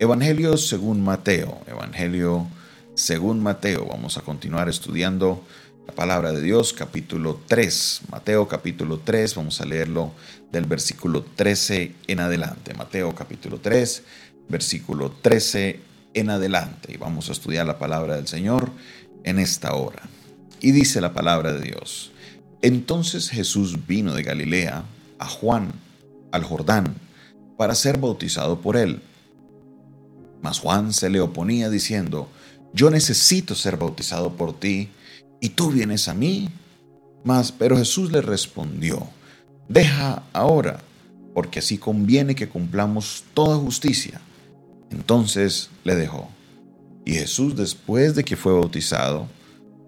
Evangelio según Mateo, Evangelio según Mateo. Vamos a continuar estudiando la palabra de Dios, capítulo 3. Mateo capítulo 3, vamos a leerlo del versículo 13 en adelante. Mateo capítulo 3, versículo 13 en adelante. Y vamos a estudiar la palabra del Señor en esta hora. Y dice la palabra de Dios. Entonces Jesús vino de Galilea a Juan, al Jordán, para ser bautizado por él. Mas Juan se le oponía diciendo, yo necesito ser bautizado por ti, y tú vienes a mí. Mas, pero Jesús le respondió, deja ahora, porque así conviene que cumplamos toda justicia. Entonces le dejó. Y Jesús, después de que fue bautizado,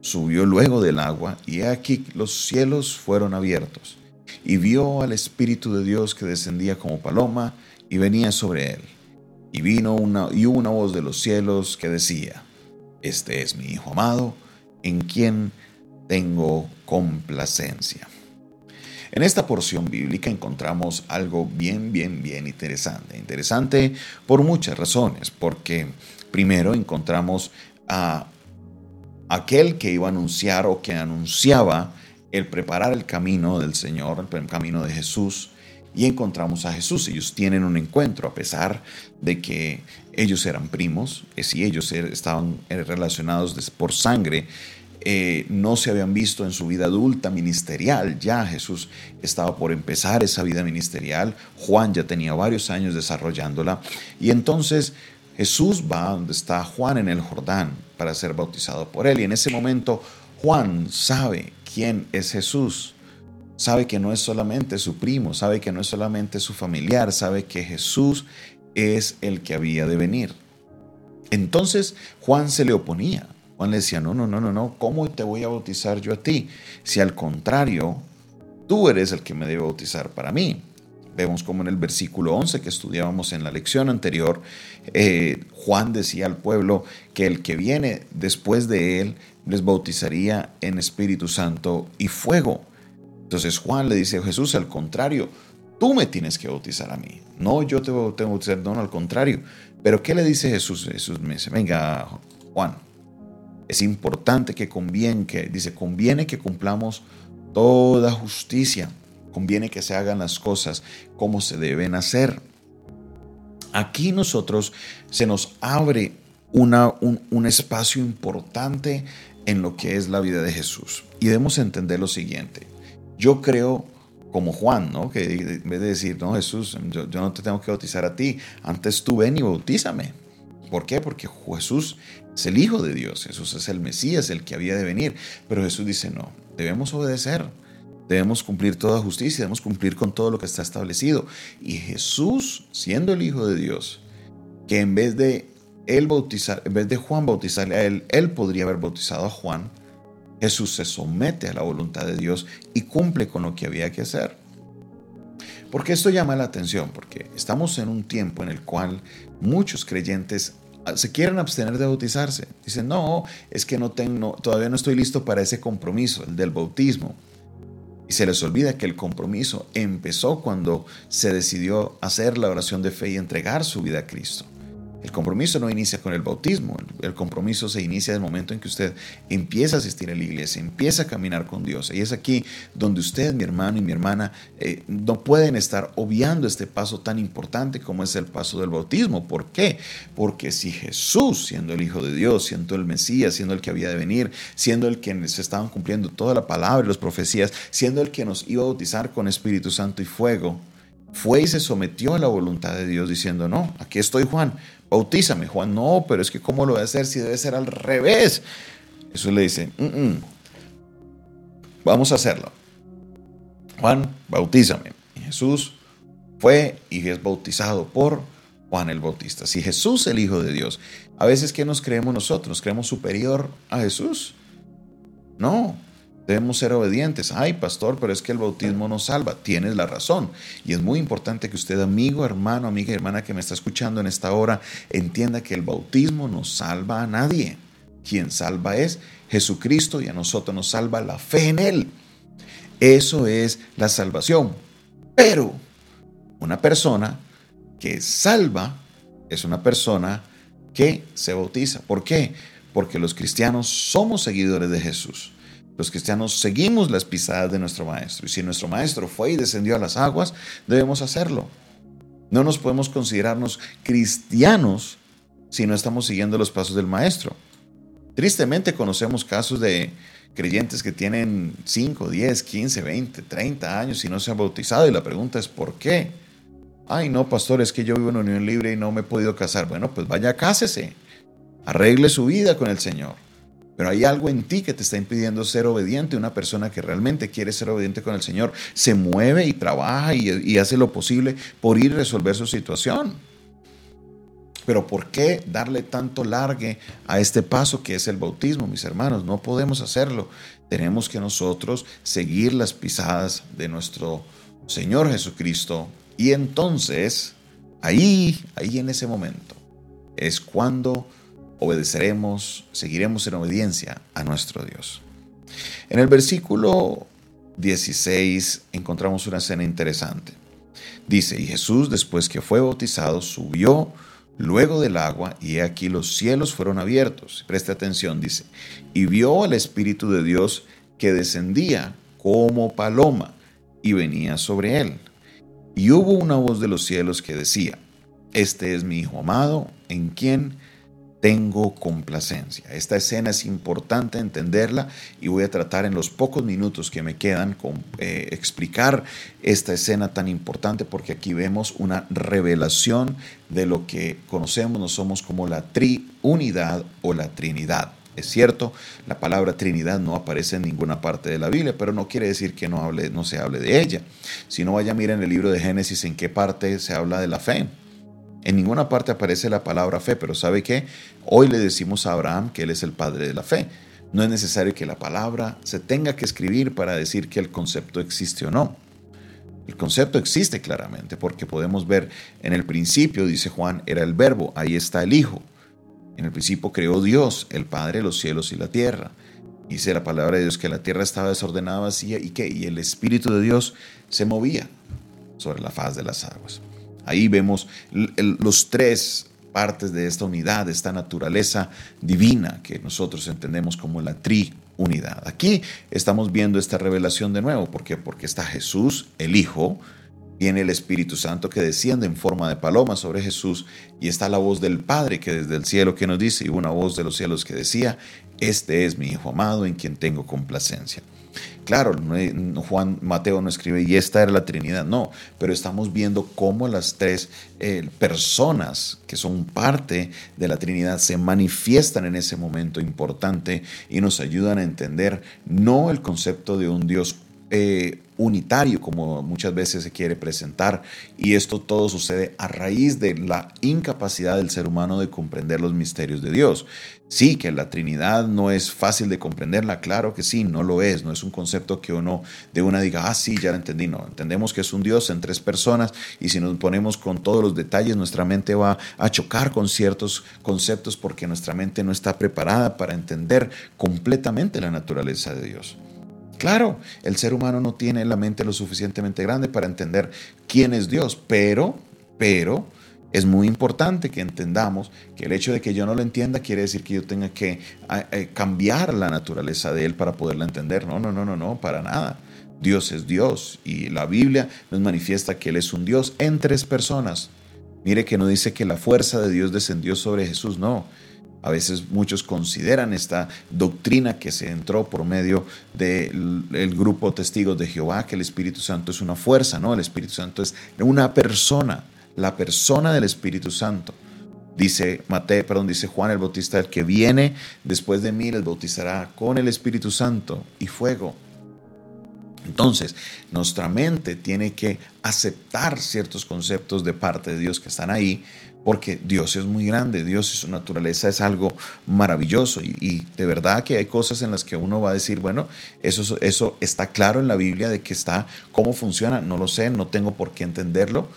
subió luego del agua, y aquí los cielos fueron abiertos, y vio al Espíritu de Dios que descendía como paloma y venía sobre él. Y vino una, y una voz de los cielos que decía, Este es mi Hijo amado, en quien tengo complacencia. En esta porción bíblica encontramos algo bien, bien, bien interesante. Interesante por muchas razones, porque primero encontramos a aquel que iba a anunciar o que anunciaba el preparar el camino del Señor, el camino de Jesús, y encontramos a Jesús. Ellos tienen un encuentro, a pesar de que ellos eran primos, que si ellos er, estaban eh, relacionados por sangre, eh, no se habían visto en su vida adulta ministerial. Ya Jesús estaba por empezar esa vida ministerial. Juan ya tenía varios años desarrollándola. Y entonces Jesús va donde está Juan en el Jordán para ser bautizado por él. Y en ese momento Juan sabe quién es Jesús sabe que no es solamente su primo, sabe que no es solamente su familiar, sabe que Jesús es el que había de venir. Entonces Juan se le oponía. Juan le decía, no, no, no, no, no, ¿cómo te voy a bautizar yo a ti? Si al contrario, tú eres el que me debe bautizar para mí. Vemos como en el versículo 11 que estudiábamos en la lección anterior, eh, Juan decía al pueblo que el que viene después de él les bautizaría en Espíritu Santo y fuego. Entonces Juan le dice a Jesús, al contrario, tú me tienes que bautizar a mí. No, yo te tengo que bautizar, no, al contrario. Pero ¿qué le dice Jesús? Jesús me dice, venga, Juan, es importante que conviene, que, dice, conviene que cumplamos toda justicia. Conviene que se hagan las cosas como se deben hacer. Aquí nosotros se nos abre una, un, un espacio importante en lo que es la vida de Jesús. Y debemos entender lo siguiente. Yo creo como Juan, ¿no? Que en vez de decir, no, Jesús, yo, no te tengo que bautizar a ti, antes tú ven y bautízame. ¿Por qué? Porque Jesús es el Hijo de Dios, Jesús es el Mesías, el que había de venir. Pero Jesús dice, no, debemos obedecer, debemos cumplir toda justicia, debemos cumplir con todo lo que está establecido. Y Jesús, siendo el Hijo de Dios, que en vez de él bautizar, en vez de Juan bautizarle a él, él podría haber bautizado a Juan, Jesús se somete a la voluntad de Dios y cumple con lo que había que hacer. Porque esto llama la atención? Porque estamos en un tiempo en el cual muchos creyentes ah, se quieren abstener de bautizarse. Dicen, no, es que no tengo, todavía no estoy listo para ese compromiso, el del bautismo. Y se les olvida que el compromiso empezó cuando se decidió hacer la oración de fe y entregar su vida a Cristo. El compromiso no inicia con el bautismo, el compromiso se inicia en el momento en que usted empieza a asistir a la iglesia, empieza a caminar con Dios. Y es aquí donde usted, mi hermano y mi hermana, eh, no pueden estar obviando este paso tan importante como es el paso del bautismo. ¿Por qué? Porque si Jesús, siendo el Hijo de Dios, siendo el Mesías, siendo el que había de venir, siendo el que se estaban cumpliendo toda la palabra y las profecías, siendo el que nos iba a bautizar con Espíritu Santo y fuego, fue y se sometió a la voluntad de Dios diciendo, no, aquí estoy Juan, bautízame. Juan, no, pero es que ¿cómo lo voy a hacer si debe ser al revés? Jesús le dice, vamos a hacerlo. Juan, bautízame. Jesús fue y es bautizado por Juan el Bautista. Si Jesús es el Hijo de Dios, a veces ¿qué nos creemos nosotros? ¿Nos creemos superior a Jesús? No, Debemos ser obedientes. Ay, pastor, pero es que el bautismo nos salva. Tienes la razón. Y es muy importante que usted, amigo, hermano, amiga, hermana que me está escuchando en esta hora, entienda que el bautismo no salva a nadie. Quien salva es Jesucristo y a nosotros nos salva la fe en Él. Eso es la salvación. Pero una persona que salva es una persona que se bautiza. ¿Por qué? Porque los cristianos somos seguidores de Jesús. Los cristianos seguimos las pisadas de nuestro Maestro. Y si nuestro Maestro fue y descendió a las aguas, debemos hacerlo. No nos podemos considerarnos cristianos si no estamos siguiendo los pasos del Maestro. Tristemente conocemos casos de creyentes que tienen 5, 10, 15, 20, 30 años y no se han bautizado y la pregunta es ¿por qué? Ay, no, pastor, es que yo vivo en unión libre y no me he podido casar. Bueno, pues vaya, cásese. Arregle su vida con el Señor. Pero hay algo en ti que te está impidiendo ser obediente. Una persona que realmente quiere ser obediente con el Señor se mueve y trabaja y, hace lo posible por ir a resolver su situación. Pero ¿por qué darle tanto largue a este paso que es el bautismo, mis hermanos? No podemos hacerlo. Tenemos que nosotros seguir las pisadas de nuestro Señor Jesucristo. Y entonces, ahí, ahí en ese momento, es cuando obedeceremos, seguiremos en obediencia a nuestro Dios. En el versículo 16 encontramos una escena interesante. Dice, y Jesús después que fue bautizado subió luego del agua, y aquí los cielos fueron abiertos. Preste atención, dice, y vio al Espíritu de Dios que descendía como paloma y venía sobre él. Y hubo una voz de los cielos que decía, Este es mi Hijo amado, en quien tengo complacencia. Esta escena es importante entenderla y voy a tratar en los pocos minutos que me quedan con eh, explicar esta escena tan importante porque aquí vemos una revelación de lo que conocemos no somos como la triunidad o la trinidad. Es cierto, la palabra Trinidad no aparece en ninguna parte de la Biblia, pero no quiere decir que no, hable, no se hable de ella. Si no, vaya, miren el libro de Génesis en qué parte se habla de la fe. En ninguna parte aparece la palabra fe, pero ¿sabe qué? Hoy le decimos a Abraham que él es el padre de la fe. No es necesario que la palabra se tenga que escribir para decir que el concepto existe o no. El concepto existe claramente porque podemos ver en el principio, dice Juan, era el verbo, ahí está el Hijo. En el principio creó Dios, el Padre, los cielos y la tierra. Dice la palabra de Dios que la tierra estaba desordenada, vacía y que y el Espíritu de Dios se movía sobre la faz de las aguas. Ahí vemos los tres partes de esta unidad, de esta naturaleza divina que nosotros entendemos como la triunidad. Aquí estamos viendo esta revelación de nuevo. ¿Por qué? Porque está Jesús, el Hijo, viene el Espíritu Santo que desciende en forma de paloma sobre Jesús y está la voz del Padre que desde el cielo que nos dice y una voz de los cielos que decía, este es mi Hijo amado en quien tengo complacencia. Claro, Juan Mateo no escribe y esta era la Trinidad, no, pero estamos viendo cómo las tres eh, personas que son parte de la Trinidad se manifiestan en ese momento importante y nos ayudan a entender no el concepto de un Dios eh, unitario como muchas veces se quiere presentar y esto todo sucede a raíz de la incapacidad del ser humano de comprender los misterios de Dios. Sí, que la Trinidad no es fácil de comprenderla, claro que sí, no lo es, no es un concepto que uno de una diga, ah, sí, ya lo entendí, no, entendemos que es un Dios en tres personas y si nos ponemos con todos los detalles, nuestra mente va a chocar con ciertos conceptos porque nuestra mente no está preparada para entender completamente la naturaleza de Dios. Claro, el ser humano no tiene la mente lo suficientemente grande para entender quién es Dios, pero, pero, es muy importante que entendamos que el hecho de que yo no lo entienda quiere decir que yo tenga que cambiar la naturaleza de Él para poderla entender. No, no, no, no, no, para nada. Dios es Dios y la Biblia nos manifiesta que Él es un Dios en tres personas. Mire que no dice que la fuerza de Dios descendió sobre Jesús, no. A veces muchos consideran esta doctrina que se entró por medio del grupo Testigos de Jehová, que el Espíritu Santo es una fuerza, no, el Espíritu Santo es una persona la persona del Espíritu Santo. Dice Mateo, perdón, dice Juan el Bautista, el que viene después de mí les bautizará con el Espíritu Santo y fuego. Entonces, nuestra mente tiene que aceptar ciertos conceptos de parte de Dios que están ahí, porque Dios es muy grande, Dios y su naturaleza es algo maravilloso. Y, de verdad que hay cosas en las que uno va a decir, bueno, eso, eso está claro en la Biblia de que está, cómo funciona, no lo sé, no tengo por qué entenderlo,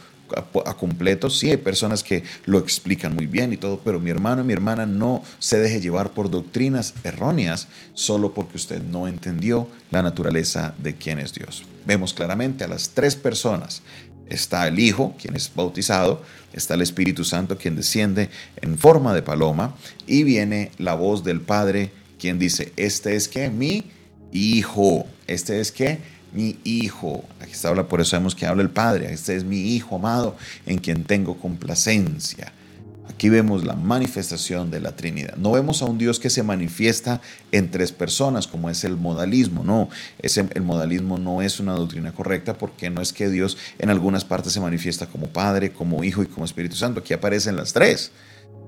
a, completo. Sí, hay personas que lo explican muy bien y todo, pero mi hermano y mi hermana no se deje llevar por doctrinas erróneas solo porque usted no entendió la naturaleza de quién es Dios. Vemos claramente a las tres personas está el Hijo, quien es bautizado, está el Espíritu Santo, quien desciende en forma de paloma, y viene la voz del Padre, quien dice, este es que mi Hijo, este es que mi Hijo, aquí está habla, por eso sabemos que habla el Padre, este es mi Hijo amado, en quien tengo complacencia. Aquí vemos la manifestación de la Trinidad. No vemos a un Dios que se manifiesta en tres personas, como es el modalismo. No, el modalismo no es una doctrina correcta porque no es que Dios en algunas partes se manifiesta como Padre, como Hijo y como Espíritu Santo. Aquí aparecen las tres.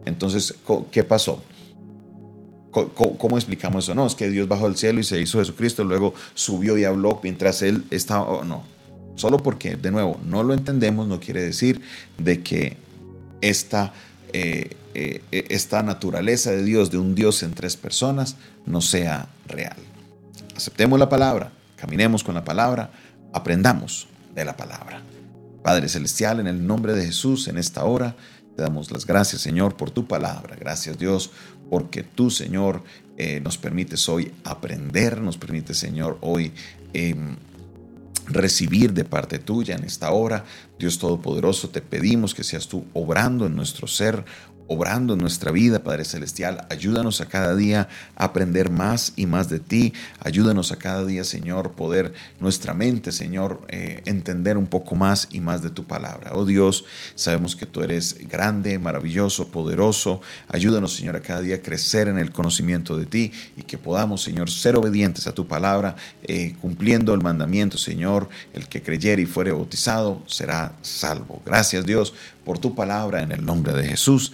Entonces, ¿qué pasó? ¿Cómo, explicamos eso? No, es que Dios bajó del cielo y se hizo Jesucristo, luego subió y habló mientras Él estaba... no, solo porque, de nuevo, no lo entendemos no quiere decir de que esta eh, eh, esta naturaleza de Dios, de un Dios en tres personas, no sea real. Aceptemos la palabra, caminemos con la palabra, aprendamos de la palabra. Padre Celestial, en el nombre de Jesús, en esta hora, te damos las gracias, Señor, por tu palabra. Gracias, Dios, porque tú, Señor, eh, nos permites hoy aprender, nos permite, Señor, hoy em, recibir de parte tuya en esta hora. Dios Todopoderoso, te pedimos que seas tú obrando en nuestro ser, obrando en nuestra vida, Padre Celestial. Ayúdanos a cada día a aprender más y más de ti. Ayúdanos a cada día, Señor, poder nuestra mente, Señor, eh, entender un poco más y más de tu palabra. Oh Dios, sabemos que tú eres grande, maravilloso, poderoso. Ayúdanos, Señor, a cada día crecer en el conocimiento de ti y que podamos, Señor, ser obedientes a tu palabra, eh, cumpliendo el mandamiento, Señor. El que creyere y fuere bautizado será salvo. Gracias, Dios, por tu palabra en el nombre de Jesús.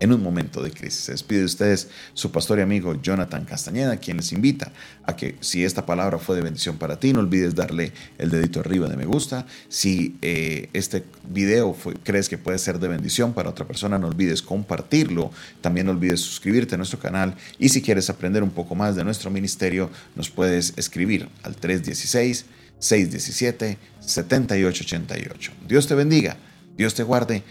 en un momento de crisis. Se despide de ustedes su pastor y amigo Jonathan Castañeda, quien les invita a que si esta palabra fue de bendición para ti, no olvides darle el dedito arriba de me gusta. Si eh, este video crees que puede ser de bendición para otra persona, no olvides compartirlo. También no olvides suscribirte a nuestro canal y si quieres aprender un poco más de nuestro ministerio, nos puedes escribir al 316 617 7888. Dios te bendiga, Dios te guarde